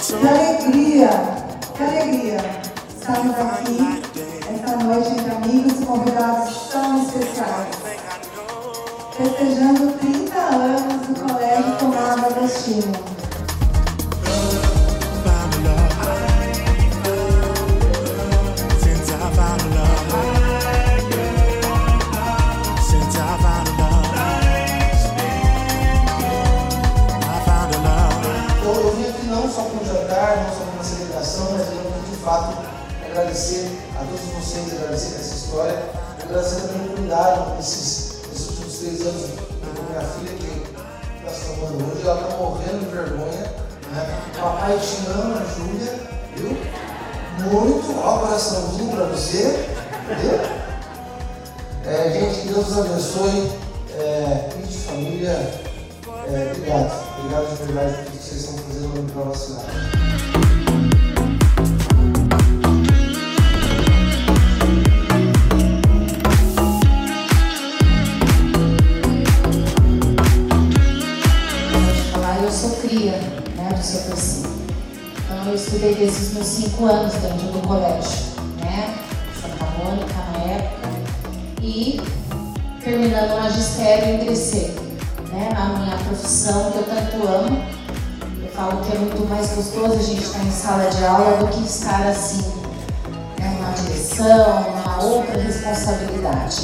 Que alegria, que alegria estarmos aqui esta noite entre amigos e convidados tão especiais. Festejando 30 anos do Colégio Tomás Agostinho. fato, agradecer a todos vocês, agradecer essa história, agradecer também o cuidado nesses, últimos três anos com minha filha que está se formando hoje, ela está morrendo de vergonha. Né? Papai te ama, Júlia, viu? Muito, ó, coraçãozinho para você, entendeu? É, gente, Deus os abençoe. É, de família, é, obrigado. Obrigado de verdade por vocês estão fazendo para a nossa cidade. Desde os meus cinco anos dentro do colégio, né? Santa Mônica na época. E terminando o magistério, ingressei né? na minha profissão que eu tanto amo. Eu falo que é muito mais gostoso a gente estar em sala de aula do que estar assim, né? numa direção, numa outra responsabilidade.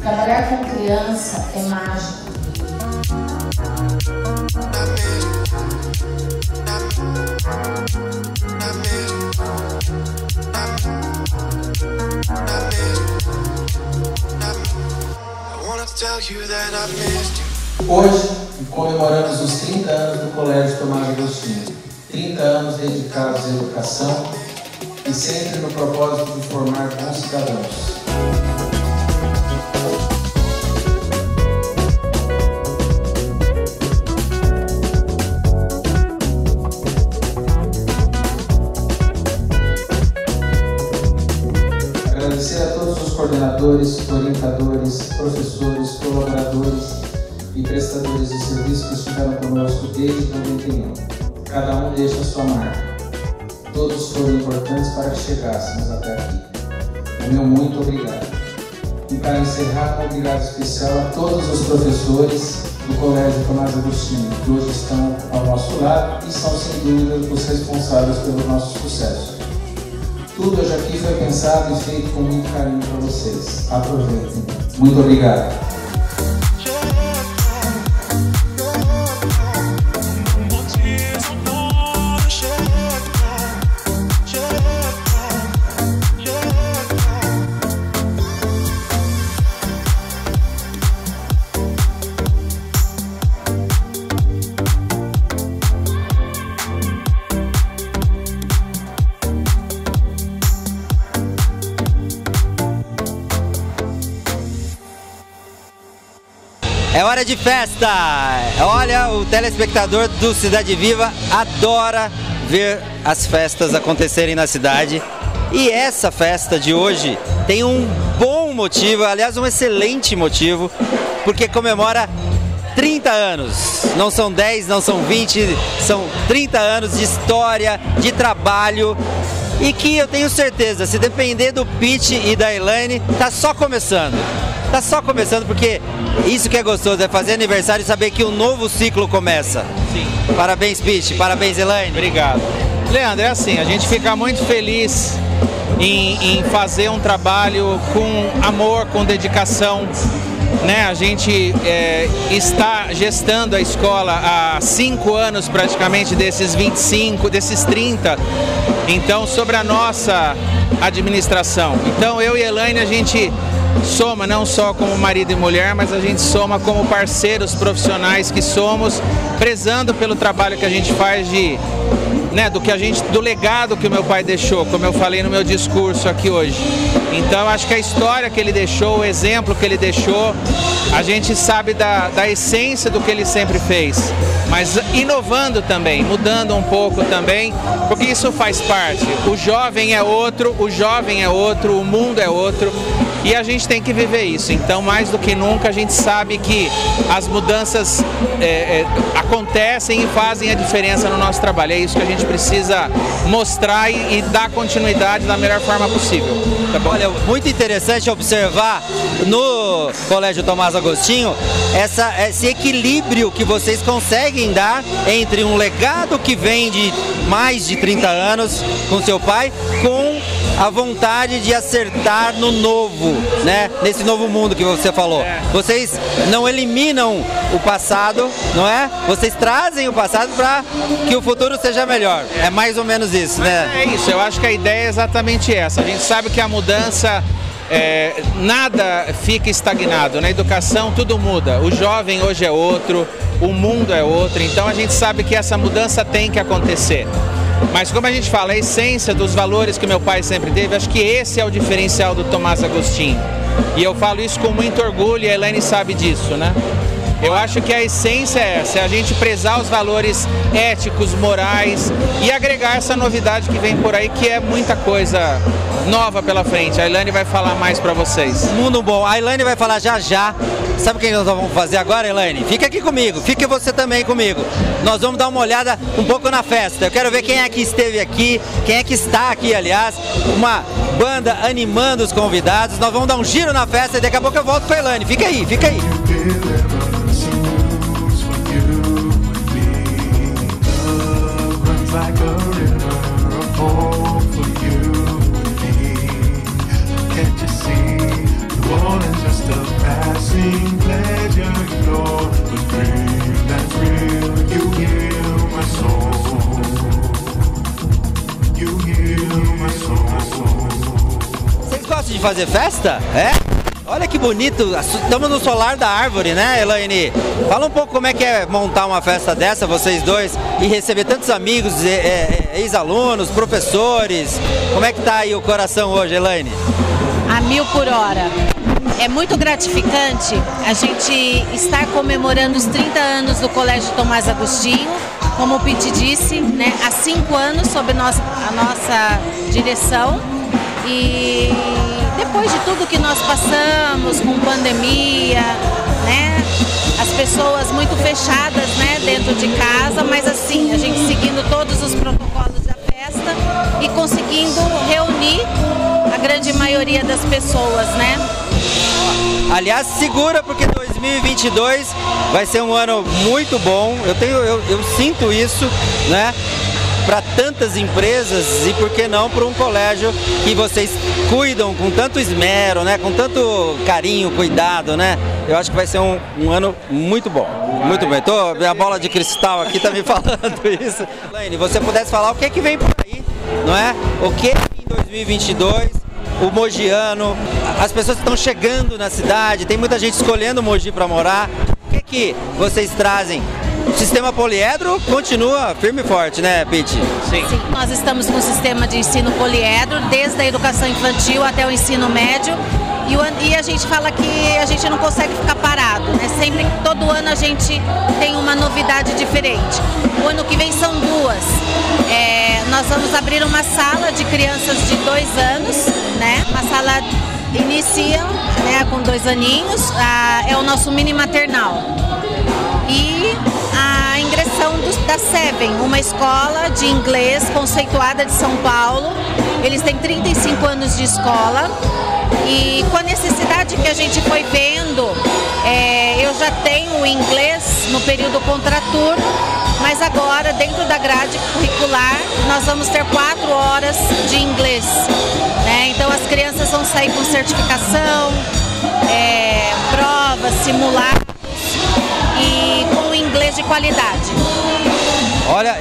Trabalhar com criança é mágico. Hoje comemoramos os 30 anos do Colégio Tomás Agostinho. 30 anos dedicados à educação e sempre no propósito de formar bons cidadãos. coordenadores, orientadores, professores, prestadores de serviços que estiveram conosco desde 91. Cada um deixa sua marca. Todos foram importantes para que chegássemos até aqui. O meu muito obrigado. E para encerrar, um obrigado especial a todos os professores do Colégio Tomás Agostinho, que hoje estão ao nosso lado e são, sem dúvida, os responsáveis pelo nosso sucesso. Tudo hoje aqui foi pensado e feito com muito carinho para vocês. Aproveitem. Muito obrigado. É hora de festa! Olha, o telespectador do Cidade Viva adora ver as festas acontecerem na cidade. E essa festa de hoje tem um bom motivo, aliás, um excelente motivo, porque comemora 30 anos. Não são 10, não são 20, são 30 anos de história, de trabalho e que eu tenho certeza, se depender do Pete e da Elaine, tá só começando. Tá só começando porque isso que é gostoso, é fazer aniversário e saber que um novo ciclo começa. Sim. Parabéns, Pete. Parabéns, Elaine. Obrigado. Leandro, é assim, a gente fica muito feliz em, em fazer um trabalho com amor, com dedicação. Né, a gente é, está gestando a escola há cinco anos praticamente desses 25, desses 30. Então, sobre a nossa administração. Então, eu e Elaine, a gente soma não só como marido e mulher, mas a gente soma como parceiros profissionais que somos, prezando pelo trabalho que a gente faz de né, do que a gente, do legado que o meu pai deixou, como eu falei no meu discurso aqui hoje. Então acho que a história que ele deixou, o exemplo que ele deixou, a gente sabe da, da essência do que ele sempre fez, mas inovando também, mudando um pouco também, porque isso faz parte. O jovem é outro, o jovem é outro, o mundo é outro E a gente tem que viver isso. Então, mais do que nunca, a gente sabe que as mudanças é, é, acontecem e fazem a diferença no nosso trabalho. É isso que a gente precisa mostrar e, e dar continuidade da melhor forma possível. Tá bom? Olha, muito interessante observar no Colégio Tomás Agostinho essa, esse equilíbrio que vocês conseguem dar entre um legado que vem de mais de 30 anos com seu pai, com a vontade de acertar no novo, né? Nesse novo mundo que você falou. É. Vocês não eliminam o passado, não é? Vocês trazem o passado para que o futuro seja melhor. É mais ou menos isso, né? É isso, eu acho que a ideia é exatamente essa. A gente sabe que a mudança é, nada fica estagnado. Na educação tudo muda. O jovem hoje é outro, o mundo é outro. Então a gente sabe que essa mudança tem que acontecer. Mas como a gente fala, a essência dos valores que meu pai sempre teve, acho que esse é o diferencial do Tomás Agostinho. E eu falo isso com muito orgulho e a Elaine sabe disso, né? Eu acho que a essência é essa, é a gente prezar os valores éticos, morais e agregar essa novidade que vem por aí, que é muita coisa nova pela frente. A Elaine vai falar mais para vocês. Mundo bom. A Elaine vai falar já já. Sabe o que nós vamos fazer agora, Elaine? Fica aqui comigo, fique você também comigo. Nós vamos dar uma olhada um pouco na festa. Eu quero ver quem é que esteve aqui, quem é que está aqui, aliás. Uma banda animando os convidados. Nós vamos dar um giro na festa e daqui a pouco eu volto com a Elaine. Fica aí, fica aí. Can't you see? New Orleans just a fazer festa? É? Olha que bonito, estamos no solar da árvore, né, Elaine? Fala um pouco como é que é montar uma festa dessa, vocês dois, e receber tantos amigos, ex-alunos, professores. Como é que tá aí o coração hoje, Elaine? a mil por hora. É muito gratificante a gente estar comemorando os 30 anos do Colégio Tomás Agostinho, como o Pete disse, né, há cinco anos sob a nossa direção. E depois de tudo que nós passamos com pandemia, né, as pessoas muito fechadas né, dentro de casa, mas assim, a gente seguindo todos os protocolos da festa e conseguindo reunir a grande maioria das pessoas, né? Aliás, segura porque 2022 vai ser um ano muito bom. Eu tenho, eu, eu sinto isso, né? Para tantas empresas e por que não para um colégio que vocês cuidam com tanto esmero, né? Com tanto carinho, cuidado, né? Eu acho que vai ser um, um ano muito bom. Muito bem. Tô, minha bola de cristal aqui tá me falando isso. Laine, você pudesse falar o que é que vem por aí, não é? O que em 2022 o mogiano, as pessoas estão chegando na cidade, tem muita gente escolhendo o Mogi para morar. O que que vocês trazem? O sistema poliedro continua firme e forte, né, Pete? Sim. Sim, nós estamos com um sistema de ensino poliedro, desde a educação infantil até o ensino médio. E, o e a gente fala que a gente não consegue ficar parado, né? Sempre, todo ano a gente tem uma novidade diferente. O ano que vem são duas. É, nós vamos abrir uma sala de crianças de dois anos, né? Uma sala inicia né, com dois aninhos, ah, é o nosso mini maternal da Seven, uma escola de inglês conceituada de São Paulo. Eles têm 35 anos de escola e com a necessidade que a gente foi vendo, é, eu já tenho o inglês no período contraturno, mas agora dentro da grade curricular nós vamos ter quatro horas de inglês. né? Então as crianças vão sair com certificação, é, provas, simulados e com inglês de qualidade. Olha,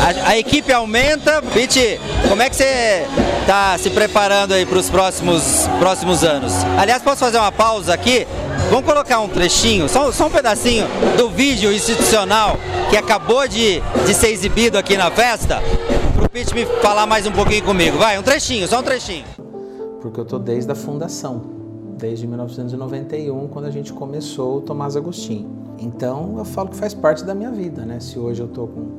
a, a equipe aumenta. Pete, como é que você está se preparando aí para os próximos, próximos anos? Aliás, posso fazer uma pausa aqui? Vamos colocar um trechinho, só, só um pedacinho do vídeo institucional que acabou de, de ser exibido aqui na festa, para o Pete me falar mais um pouquinho comigo. Vai, um trechinho, só um trechinho. porque eu tô desde a fundação, desde 1991, quando a gente começou o Tomás Agostinho. Então eu falo que faz parte da minha vida, né? Se hoje eu tô com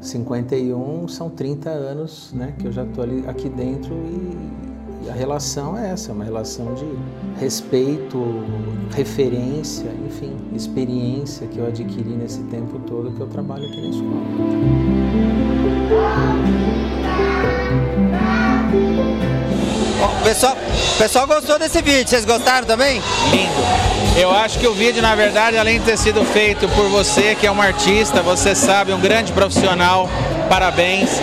51, são 30 anos, né, que eu já ali aqui dentro e, a relação é essa, é uma relação de respeito, referência, enfim, experiência que eu adquiri nesse tempo todo que eu trabalho aqui na escola. O pessoal, pessoal gostou desse vídeo, vocês gostaram também? Lindo. Eu acho que o vídeo, na verdade, além de ter sido feito por você, que é um artista, você sabe, um grande profissional, parabéns.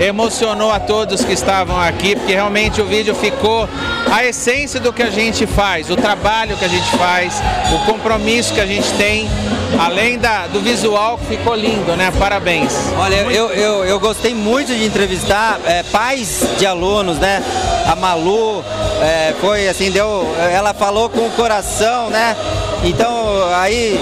Emocionou a todos que estavam aqui, porque realmente o vídeo ficou a essência do que a gente faz, o trabalho que a gente faz, o compromisso que a gente tem, além da, do visual que ficou lindo, né? Parabéns. Olha, eu, eu, eu gostei muito de entrevistar é, pais de alunos, né? A Malu é, foi assim, deu, ela falou com o coração, né? Então aí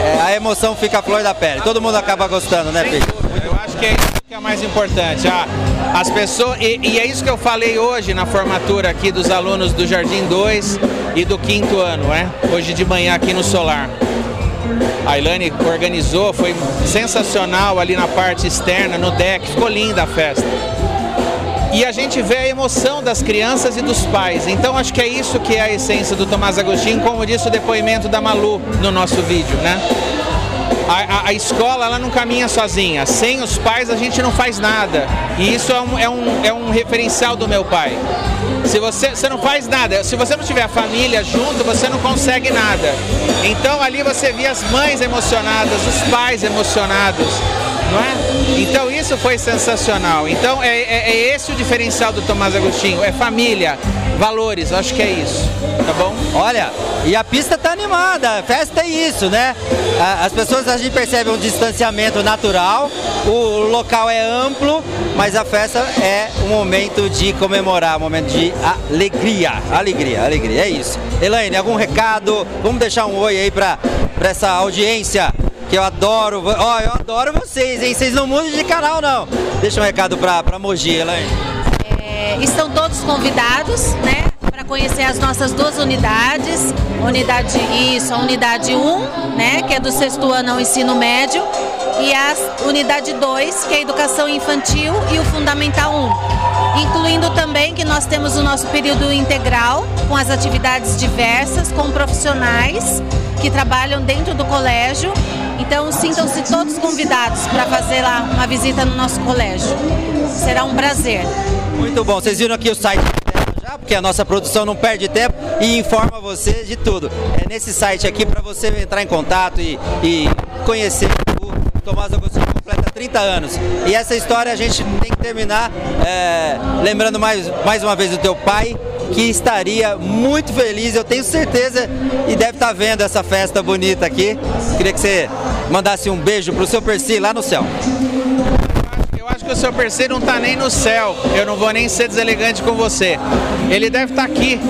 é, a emoção fica a flor da pele. Todo mundo acaba gostando, né, Pedro? Eu acho que é isso que é mais importante. Ah, as pessoas, e, e, é isso que eu falei hoje na formatura aqui dos alunos do Jardim 2 e do quinto ano, né? Hoje de manhã aqui no Solar. A Ilane organizou, foi sensacional ali na parte externa, no deck, ficou linda a festa. E a gente vê a emoção das crianças e dos pais. Então acho que é isso que é a essência do Tomás Agostinho, como disse o depoimento da Malu no nosso vídeo, né? A, a, a, escola ela não caminha sozinha. Sem os pais a gente não faz nada. E isso é um, é um, é um referencial do meu pai. Se você, você não faz nada, se você não tiver a família junto, você não consegue nada. Então ali você via as mães emocionadas, os pais emocionados não é? Então isso foi sensacional. Então é, é, é esse o diferencial do Tomás Agostinho, é família, valores, acho que é isso, tá bom? Olha, e a pista tá animada, festa é isso, né? As pessoas a gente percebe um distanciamento natural, o local é amplo, mas a festa é um momento de comemorar, um momento de alegria, alegria, alegria, é isso. Elaine, algum recado? Vamos deixar um oi aí para essa audiência que eu adoro. Ó, oh, eu adoro vocês, hein? Vocês não mudam de canal, não. Deixa um recado pra, pra Mogi, Elaine. É, estão todos convidados, né? Para conhecer as nossas duas unidades. Unidade isso, a unidade 1, né? Que é do sexto ano ao ensino médio. E a unidade 2, que é a educação infantil e o fundamental 1. Incluindo também que nós temos o nosso período integral, com as atividades diversas, com profissionais que trabalham dentro do colégio então sintam-se todos convidados para fazer lá uma visita no nosso colégio. Será um prazer. Muito bom. Vocês viram aqui o site porque a nossa produção não perde tempo e informa você de tudo. É nesse site aqui para você entrar em contato e, e conhecer o Tomás Agostinho completa 30 anos. E essa história a gente tem que terminar é, lembrando mais, mais uma vez do teu pai, que estaria muito feliz, eu tenho certeza, e deve estar vendo essa festa bonita aqui. Queria que você mandasse um beijo para o seu Percy lá no céu. Eu acho que o seu Percy não está nem no céu, eu não vou nem ser deselegante com você. Ele deve estar tá aqui.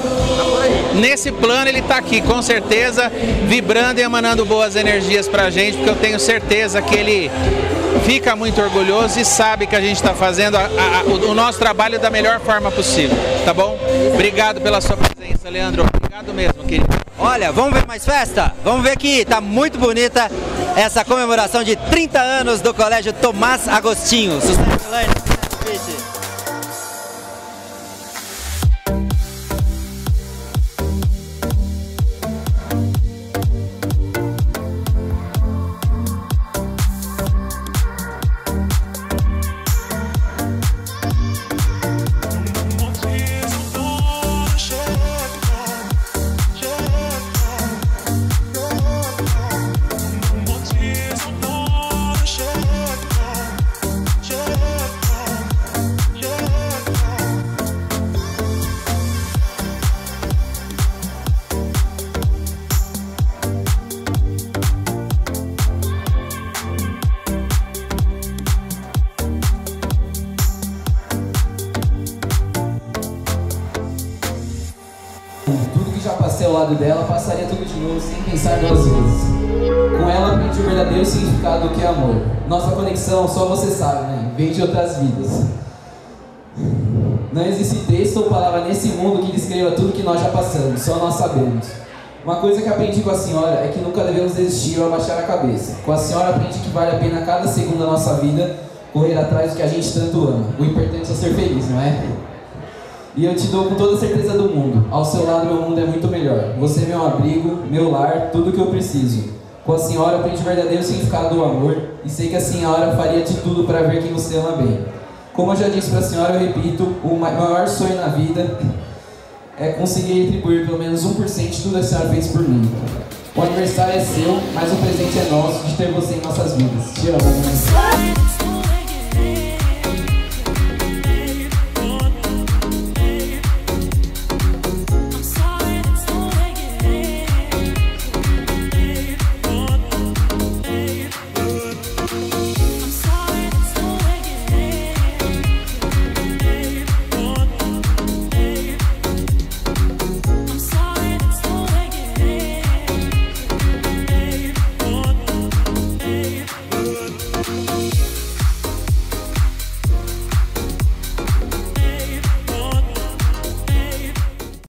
Nesse plano ele está aqui, com certeza, vibrando e emanando boas energias para a gente, porque eu tenho certeza que ele fica muito orgulhoso e sabe que a gente está fazendo a, a, o, o, nosso trabalho da melhor forma possível, tá bom? Obrigado pela sua presença, Leandro. Obrigado mesmo, querido. Olha, vamos ver mais festa? Vamos ver que tá muito bonita essa comemoração de 30 anos do Colégio Tomás Agostinho. Sucesso, Elaine. lado dela, passaria tudo de novo sem pensar duas vezes. Com ela aprendi o verdadeiro significado do que é amor. Nossa conexão, só você sabe, né? Vem de outras vidas. Não existe texto ou palavra nesse mundo que descreva tudo que nós já passamos, só nós sabemos. Uma coisa que aprendi com a senhora é que nunca devemos desistir ou abaixar a cabeça. Com a senhora aprendi que vale a pena cada segundo da nossa vida correr atrás do que a gente tanto ama. O importante é ser feliz, não é? E eu te dou com toda a certeza do mundo. Ao seu lado, meu mundo é muito melhor. Você é meu abrigo, meu lar, tudo que eu preciso. Com a senhora, aprendi o verdadeiro significado do amor e sei que a senhora faria de tudo para ver quem você ama bem. Como eu já disse para a senhora, eu repito: o ma- maior sonho na vida é conseguir retribuir pelo menos 1% de tudo que a senhora fez por mim. O aniversário é seu, mas o presente é nosso de ter você em nossas vidas. Te amo.